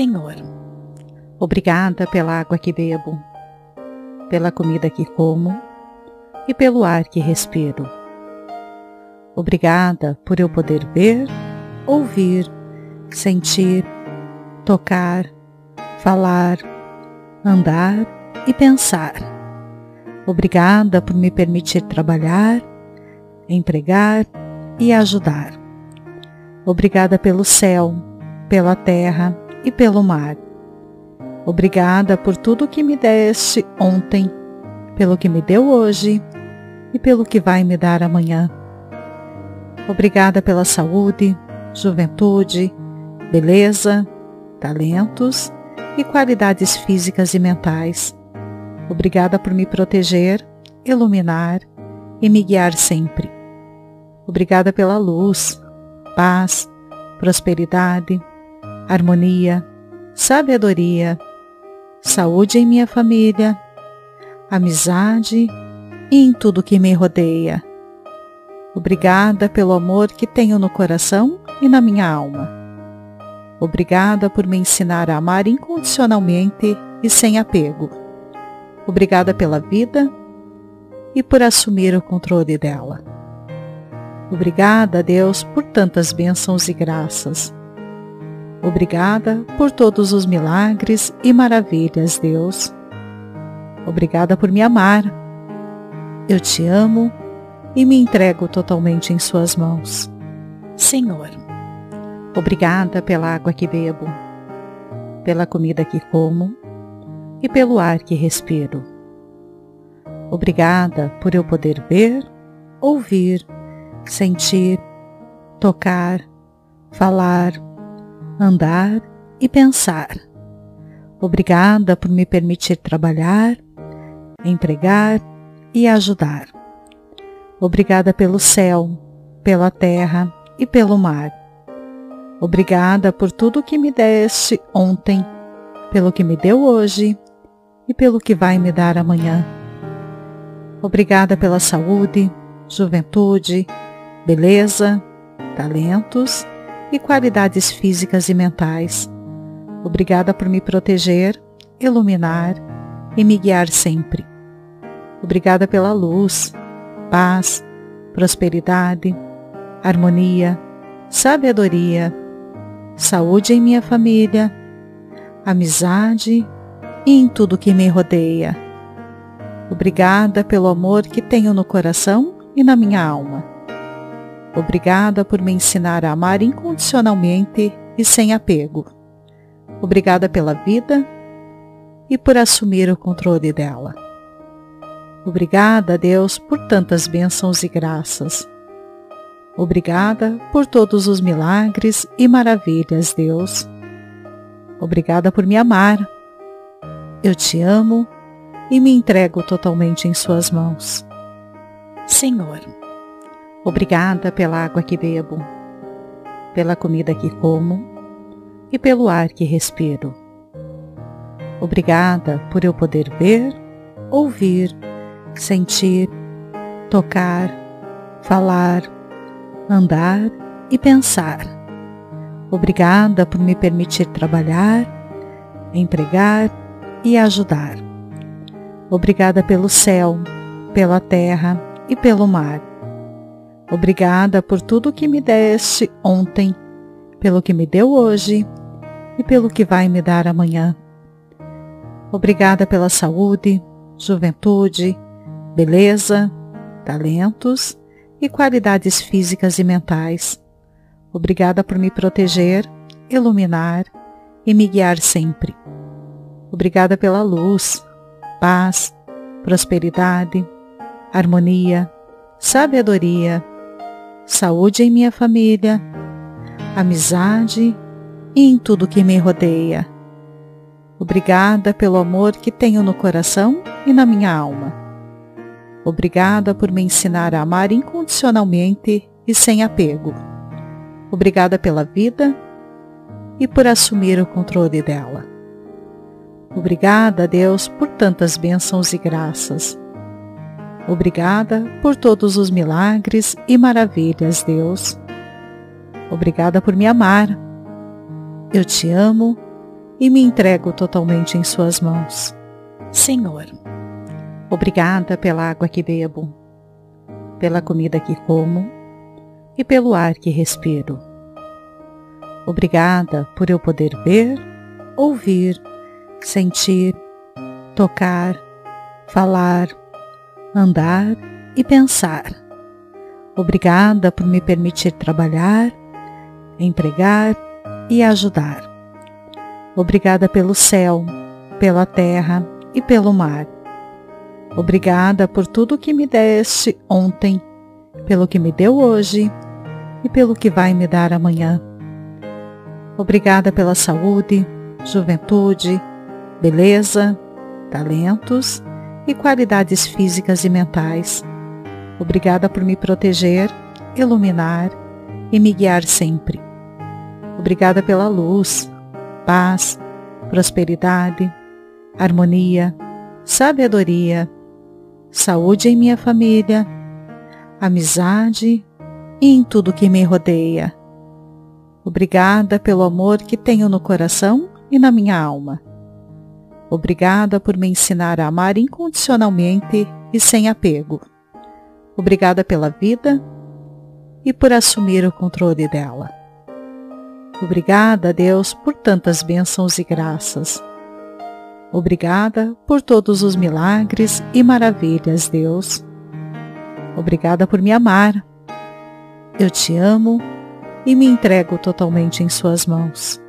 Senhor, obrigada pela água que bebo, pela comida que como e pelo ar que respiro. Obrigada por eu poder ver, ouvir, sentir, tocar, falar, andar e pensar. Obrigada por me permitir trabalhar, empregar e ajudar. Obrigada pelo céu, pela terra e pelo mar. Obrigada por tudo que me deste ontem, pelo que me deu hoje e pelo que vai me dar amanhã. Obrigada pela saúde, juventude, beleza, talentos e qualidades físicas e mentais. Obrigada por me proteger, iluminar e me guiar sempre. Obrigada pela luz, paz, prosperidade, harmonia, sabedoria, saúde em minha família, amizade e em tudo que me rodeia. Obrigada pelo amor que tenho no coração e na minha alma. Obrigada por me ensinar a amar incondicionalmente e sem apego. Obrigada pela vida e por assumir o controle dela. Obrigada, Deus, por tantas bênçãos e graças. Obrigada por todos os milagres e maravilhas, Deus. Obrigada por me amar. Eu te amo e me entrego totalmente em Suas mãos. Senhor, obrigada pela água que bebo, pela comida que como e pelo ar que respiro. Obrigada por eu poder ver, ouvir, sentir, tocar, falar, andar e pensar. Obrigada por me permitir trabalhar, empregar e ajudar. Obrigada pelo céu, pela terra e pelo mar. Obrigada por tudo que me deste ontem, pelo que me deu hoje e pelo que vai me dar amanhã. Obrigada pela saúde, juventude, beleza, talentos e qualidades físicas e mentais. Obrigada por me proteger, iluminar e me guiar sempre. Obrigada pela luz, paz, prosperidade, harmonia, sabedoria, saúde em minha família, amizade e em tudo que me rodeia. Obrigada pelo amor que tenho no coração e na minha alma. Obrigada por me ensinar a amar incondicionalmente e sem apego. Obrigada pela vida e por assumir o controle dela. Obrigada, Deus, por tantas bênçãos e graças. Obrigada por todos os milagres e maravilhas, Deus. Obrigada por me amar. Eu te amo e me entrego totalmente em Suas mãos. Senhor, Obrigada pela água que bebo, pela comida que como e pelo ar que respiro. Obrigada por eu poder ver, ouvir, sentir, tocar, falar, andar e pensar. Obrigada por me permitir trabalhar, empregar e ajudar. Obrigada pelo céu, pela terra e pelo mar Obrigada por tudo que me deste ontem, pelo que me deu hoje e pelo que vai me dar amanhã. Obrigada pela saúde, juventude, beleza, talentos e qualidades físicas e mentais. Obrigada por me proteger, iluminar e me guiar sempre. Obrigada pela luz, paz, prosperidade, harmonia, sabedoria saúde em minha família, amizade e em tudo que me rodeia. Obrigada pelo amor que tenho no coração e na minha alma. Obrigada por me ensinar a amar incondicionalmente e sem apego. Obrigada pela vida e por assumir o controle dela. Obrigada, Deus, por tantas bênçãos e graças. Obrigada por todos os milagres e maravilhas, Deus. Obrigada por me amar. Eu te amo e me entrego totalmente em Suas mãos. Senhor, obrigada pela água que bebo, pela comida que como e pelo ar que respiro. Obrigada por eu poder ver, ouvir, sentir, tocar, falar, andar e pensar. Obrigada por me permitir trabalhar, empregar e ajudar. Obrigada pelo céu, pela terra e pelo mar. Obrigada por tudo que me deste ontem, pelo que me deu hoje e pelo que vai me dar amanhã. Obrigada pela saúde, juventude, beleza, talentos e qualidades físicas e mentais. Obrigada por me proteger, iluminar e me guiar sempre. Obrigada pela luz, paz, prosperidade, harmonia, sabedoria, saúde em minha família, amizade e em tudo que me rodeia. Obrigada pelo amor que tenho no coração e na minha alma. Obrigada por me ensinar a amar incondicionalmente e sem apego. Obrigada pela vida e por assumir o controle dela. Obrigada, Deus, por tantas bênçãos e graças. Obrigada por todos os milagres e maravilhas, Deus. Obrigada por me amar. Eu te amo e me entrego totalmente em Suas mãos.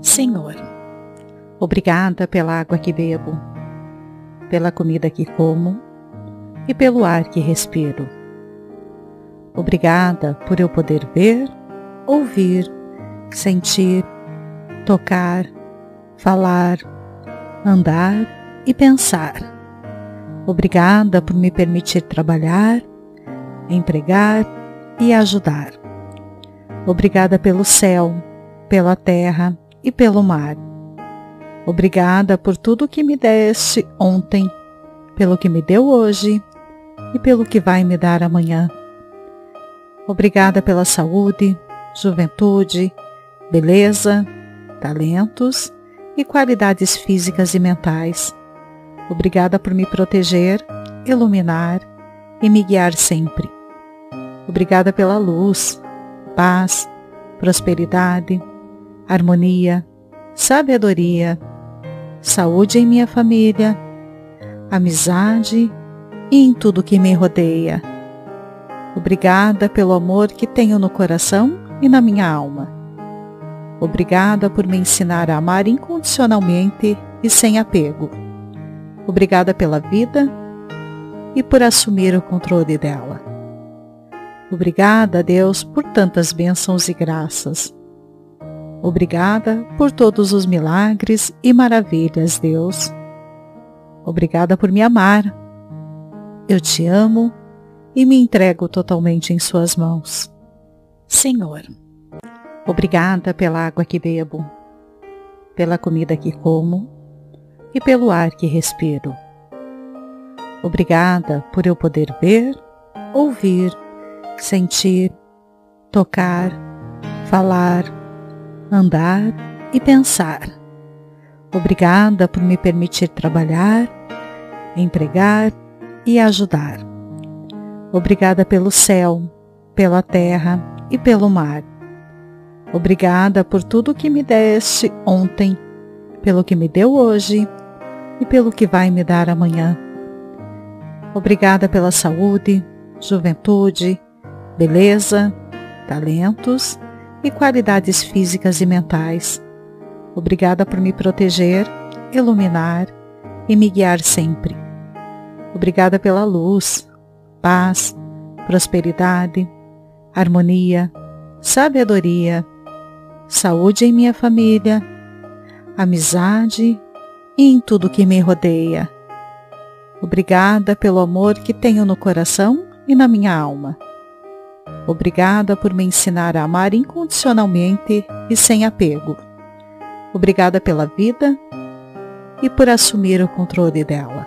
Senhor, Obrigada pela água que bebo, pela comida que como e pelo ar que respiro. Obrigada por eu poder ver, ouvir, sentir, tocar, falar, andar e pensar. Obrigada por me permitir trabalhar, empregar e ajudar. Obrigada pelo céu, pela terra e pelo mar Obrigada por tudo que me deste ontem, pelo que me deu hoje e pelo que vai me dar amanhã. Obrigada pela saúde, juventude, beleza, talentos e qualidades físicas e mentais. Obrigada por me proteger, iluminar e me guiar sempre. Obrigada pela luz, paz, prosperidade, harmonia, sabedoria, saúde em minha família, amizade e em tudo que me rodeia. Obrigada pelo amor que tenho no coração e na minha alma. Obrigada por me ensinar a amar incondicionalmente e sem apego. Obrigada pela vida e por assumir o controle dela. Obrigada, Deus, por tantas bênçãos e graças. Obrigada por todos os milagres e maravilhas, Deus. Obrigada por me amar. Eu te amo e me entrego totalmente em Suas mãos. Senhor, obrigada pela água que bebo, pela comida que como e pelo ar que respiro. Obrigada por eu poder ver, ouvir, sentir, tocar, falar, andar e pensar. Obrigada por me permitir trabalhar, empregar e ajudar. Obrigada pelo céu, pela terra e pelo mar. Obrigada por tudo que me deste ontem, pelo que me deu hoje e pelo que vai me dar amanhã. Obrigada pela saúde, juventude, beleza, talentos e qualidades físicas e mentais. Obrigada por me proteger, iluminar e me guiar sempre. Obrigada pela luz, paz, prosperidade, harmonia, sabedoria, saúde em minha família, amizade e em tudo que me rodeia. Obrigada pelo amor que tenho no coração e na minha alma. Obrigada por me ensinar a amar incondicionalmente e sem apego. Obrigada pela vida e por assumir o controle dela.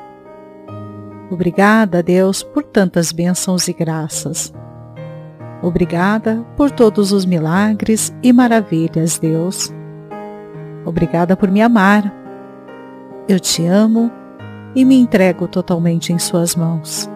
Obrigada, Deus, por tantas bênçãos e graças. Obrigada por todos os milagres e maravilhas, Deus. Obrigada por me amar. Eu te amo e me entrego totalmente em Suas mãos.